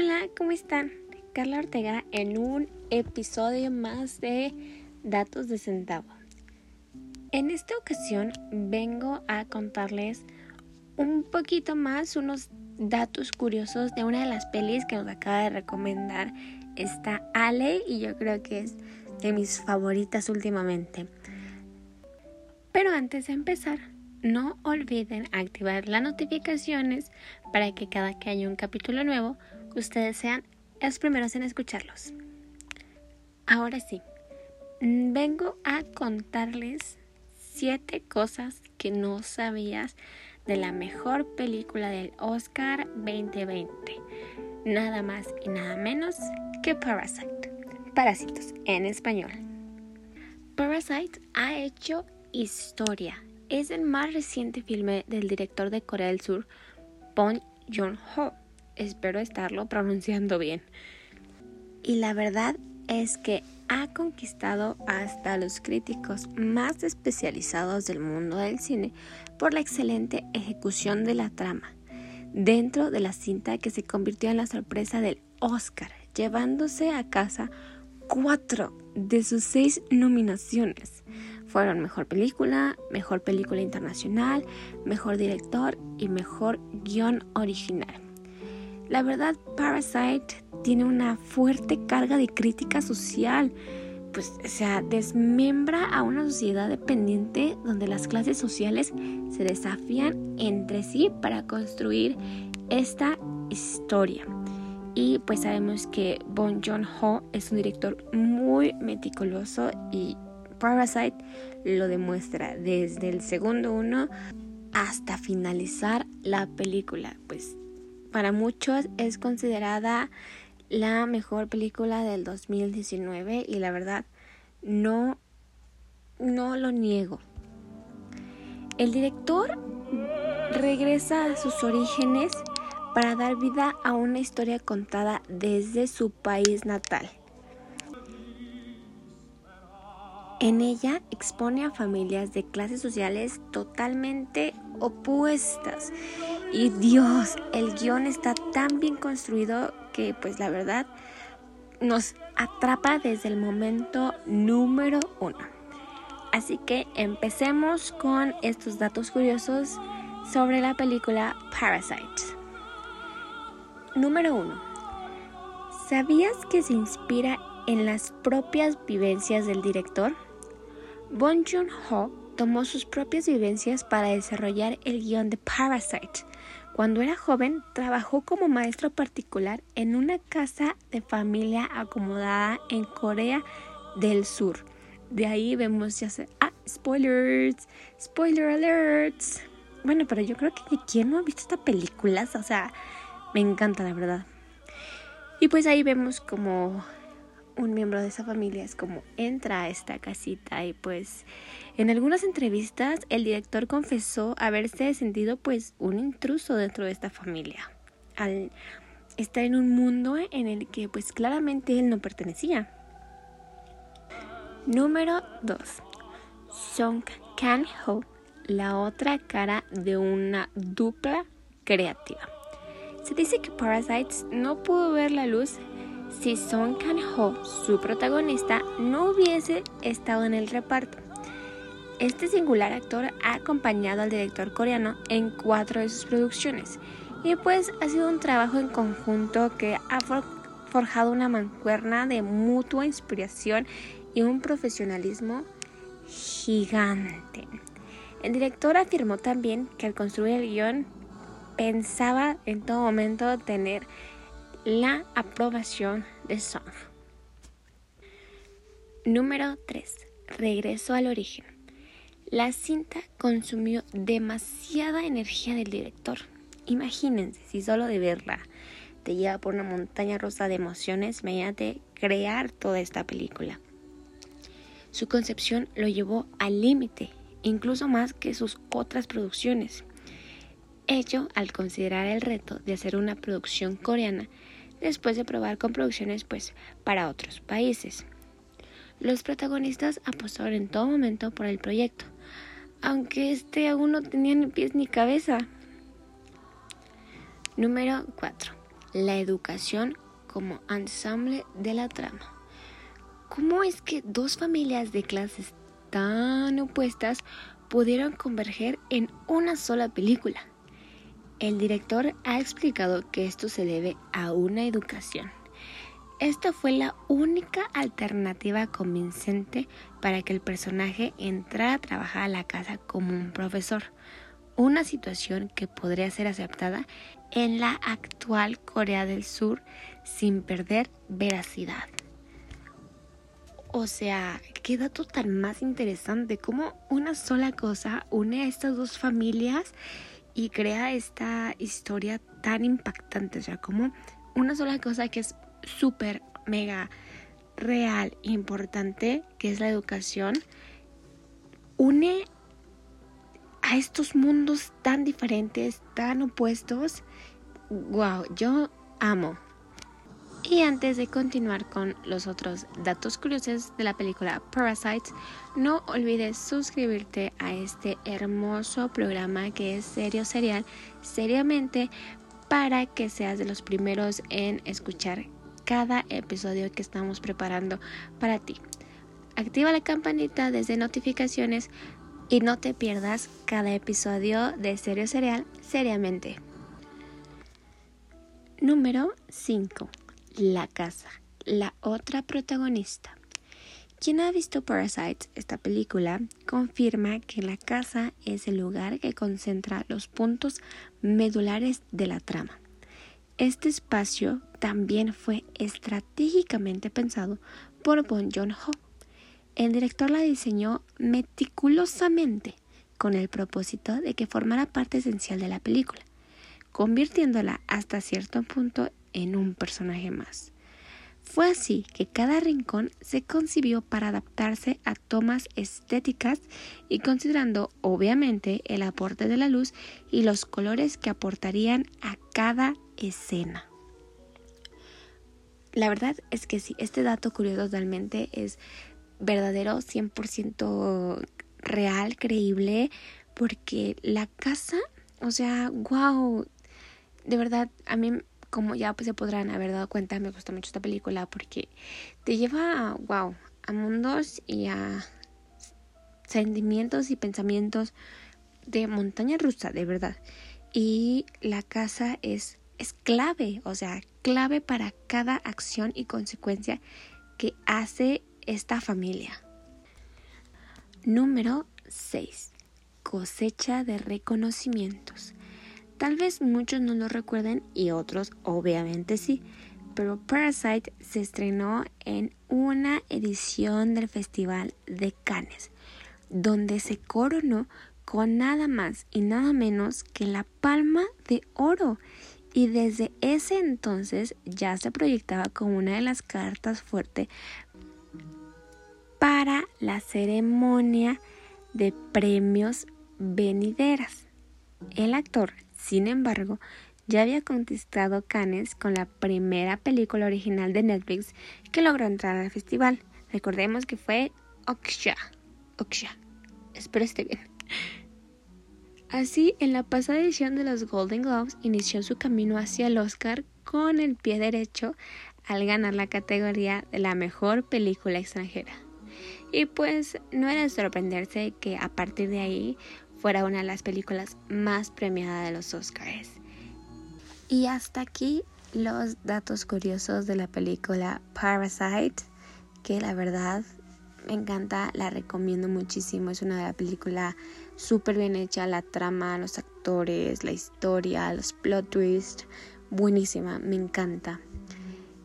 Hola, ¿cómo están? Carla Ortega en un episodio más de Datos de Centavo. En esta ocasión vengo a contarles un poquito más, unos datos curiosos de una de las pelis que nos acaba de recomendar esta Ale y yo creo que es de mis favoritas últimamente. Pero antes de empezar, no olviden activar las notificaciones para que cada que haya un capítulo nuevo, ustedes sean los primeros en escucharlos. Ahora sí, vengo a contarles siete cosas que no sabías de la mejor película del Oscar 2020. Nada más y nada menos que Parasite. Parásitos en español. Parasite ha hecho historia es el más reciente filme del director de Corea del Sur, Bong Joon-ho. Espero estarlo pronunciando bien. Y la verdad es que ha conquistado hasta los críticos más especializados del mundo del cine por la excelente ejecución de la trama, dentro de la cinta que se convirtió en la sorpresa del Oscar, llevándose a casa cuatro de sus seis nominaciones. Fueron Mejor Película, Mejor Película Internacional, Mejor Director y Mejor Guión Original. La verdad, Parasite tiene una fuerte carga de crítica social, pues o sea, desmembra a una sociedad dependiente donde las clases sociales se desafían entre sí para construir esta historia. Y pues sabemos que Bon Joon-ho es un director muy meticuloso y Parasite lo demuestra desde el segundo uno hasta finalizar la película. Pues para muchos es considerada la mejor película del 2019 y la verdad no no lo niego. El director regresa a sus orígenes para dar vida a una historia contada desde su país natal. En ella expone a familias de clases sociales totalmente opuestas. Y Dios, el guion está tan bien construido que pues la verdad nos atrapa desde el momento número uno. Así que empecemos con estos datos curiosos sobre la película Parasite. Número 1. ¿Sabías que se inspira en las propias vivencias del director? Bon Joon-ho tomó sus propias vivencias para desarrollar el guion de Parasite. Cuando era joven, trabajó como maestro particular en una casa de familia acomodada en Corea del Sur. De ahí vemos ya se... Ah, spoilers, spoiler alerts. Bueno, pero yo creo que quién no ha visto esta película, o sea, me encanta, la verdad. Y pues ahí vemos como un miembro de esa familia es como entra a esta casita y pues en algunas entrevistas el director confesó haberse sentido pues un intruso dentro de esta familia al estar en un mundo en el que pues claramente él no pertenecía. Número 2. Song Kang-ho, la otra cara de una dupla creativa. Se dice que Parasites no pudo ver la luz si Song Kang-ho, su protagonista, no hubiese estado en el reparto. Este singular actor ha acompañado al director coreano en cuatro de sus producciones y pues ha sido un trabajo en conjunto que ha forjado una mancuerna de mutua inspiración y un profesionalismo gigante. El director afirmó también que al construir el guion pensaba en todo momento tener la aprobación de Song. Número 3. Regreso al origen. La cinta consumió demasiada energía del director. Imagínense si solo de verla te lleva por una montaña rosa de emociones mediante crear toda esta película. Su concepción lo llevó al límite, incluso más que sus otras producciones. Ello al considerar el reto de hacer una producción coreana después de probar con producciones pues para otros países. Los protagonistas apostaron en todo momento por el proyecto, aunque este aún no tenía ni pies ni cabeza. Número 4. la educación como ensamble de la trama. ¿Cómo es que dos familias de clases tan opuestas pudieron converger en una sola película? El director ha explicado que esto se debe a una educación. Esta fue la única alternativa convincente para que el personaje entrara a trabajar a la casa como un profesor, una situación que podría ser aceptada en la actual Corea del Sur sin perder veracidad. O sea, qué dato tan más interesante, como una sola cosa une a estas dos familias y crea esta historia tan impactante, o sea, como una sola cosa que es súper, mega real, importante, que es la educación, une a estos mundos tan diferentes, tan opuestos. Wow, yo amo. Y antes de continuar con los otros datos curiosos de la película Parasites, no olvides suscribirte a este hermoso programa que es Serio Serial, seriamente, para que seas de los primeros en escuchar cada episodio que estamos preparando para ti. Activa la campanita desde notificaciones y no te pierdas cada episodio de Serio Cereal seriamente. Número 5. La casa, la otra protagonista. Quien ha visto Parasites, esta película, confirma que la casa es el lugar que concentra los puntos medulares de la trama. Este espacio también fue estratégicamente pensado por Bon Joon-ho. El director la diseñó meticulosamente con el propósito de que formara parte esencial de la película, convirtiéndola hasta cierto punto en un personaje más. Fue así que cada rincón se concibió para adaptarse a tomas estéticas y considerando obviamente el aporte de la luz y los colores que aportarían a cada escena. La verdad es que sí, este dato curioso totalmente es verdadero, 100% real, creíble, porque la casa, o sea, wow, de verdad, a mí, como ya pues, se podrán haber dado cuenta, me gusta mucho esta película porque te lleva, wow, a mundos y a sentimientos y pensamientos de montaña rusa, de verdad. Y la casa es es clave, o sea, clave para cada acción y consecuencia que hace esta familia. Número 6. Cosecha de reconocimientos. Tal vez muchos no lo recuerden y otros obviamente sí, pero Parasite se estrenó en una edición del Festival de Cannes, donde se coronó con nada más y nada menos que la Palma de Oro y desde ese entonces ya se proyectaba como una de las cartas fuertes para la ceremonia de premios venideras. El actor, sin embargo, ya había conquistado Cannes con la primera película original de Netflix que logró entrar al festival. Recordemos que fue Oksha. Oksha. Espero esté bien. Así, en la pasada edición de los Golden Globes inició su camino hacia el Oscar con el pie derecho al ganar la categoría de la mejor película extranjera. Y pues no era de sorprenderse que a partir de ahí fuera una de las películas más premiadas de los Oscars. Y hasta aquí los datos curiosos de la película Parasite, que la verdad me encanta, la recomiendo muchísimo, es una de las películas súper bien hecha la trama, los actores, la historia, los plot twists. Buenísima, me encanta.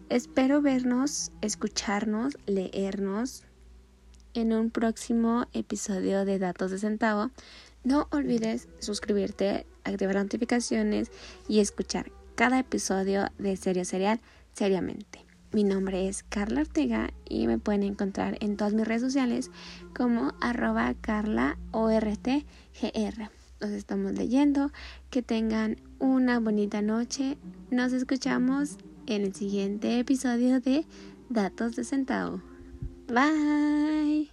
Espero vernos, escucharnos, leernos en un próximo episodio de Datos de Centavo. No olvides suscribirte, activar notificaciones y escuchar cada episodio de Serio Serial seriamente. Mi nombre es Carla Ortega y me pueden encontrar en todas mis redes sociales como arroba carlaortgr. Nos estamos leyendo. Que tengan una bonita noche. Nos escuchamos en el siguiente episodio de Datos de Centavo. Bye.